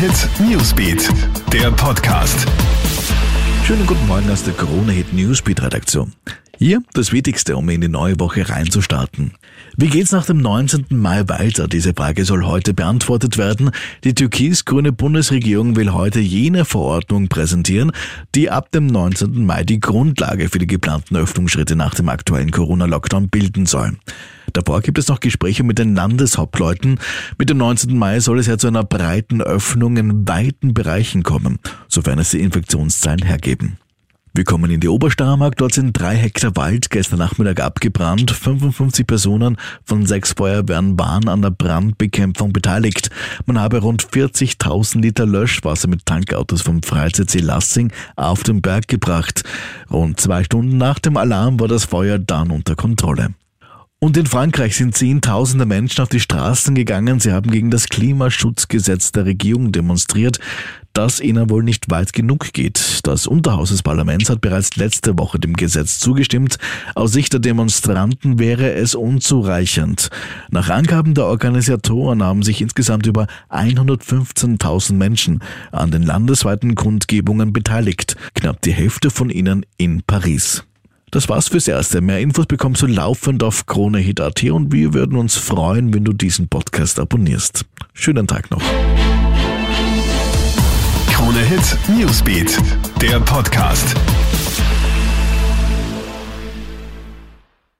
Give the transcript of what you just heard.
Hit Newsbeat, der Podcast. Schönen guten Morgen aus der Krone Hit Newsbeat Redaktion. Hier das Wichtigste, um in die neue Woche reinzustarten. Wie geht's nach dem 19. Mai weiter? Diese Frage soll heute beantwortet werden. Die türkis-grüne Bundesregierung will heute jene Verordnung präsentieren, die ab dem 19. Mai die Grundlage für die geplanten Öffnungsschritte nach dem aktuellen Corona-Lockdown bilden soll. Davor gibt es noch Gespräche mit den Landeshauptleuten. Mit dem 19. Mai soll es ja zu einer breiten Öffnung in weiten Bereichen kommen, sofern es die Infektionszahlen hergeben. Wir kommen in die Obersteiermark. Dort sind drei Hektar Wald gestern Nachmittag abgebrannt. 55 Personen von sechs Feuerwehren waren an der Brandbekämpfung beteiligt. Man habe rund 40.000 Liter Löschwasser mit Tankautos vom Freizeitsee Lassing auf den Berg gebracht. Rund zwei Stunden nach dem Alarm war das Feuer dann unter Kontrolle. Und in Frankreich sind Zehntausende Menschen auf die Straßen gegangen. Sie haben gegen das Klimaschutzgesetz der Regierung demonstriert, das ihnen wohl nicht weit genug geht. Das Unterhaus des Parlaments hat bereits letzte Woche dem Gesetz zugestimmt. Aus Sicht der Demonstranten wäre es unzureichend. Nach Angaben der Organisatoren haben sich insgesamt über 115.000 Menschen an den landesweiten Kundgebungen beteiligt. Knapp die Hälfte von ihnen in Paris. Das war's fürs Erste. Mehr Infos bekommst du laufend auf KroneHit.at und wir würden uns freuen, wenn du diesen Podcast abonnierst. Schönen Tag noch. KroneHit Newsbeat, der Podcast.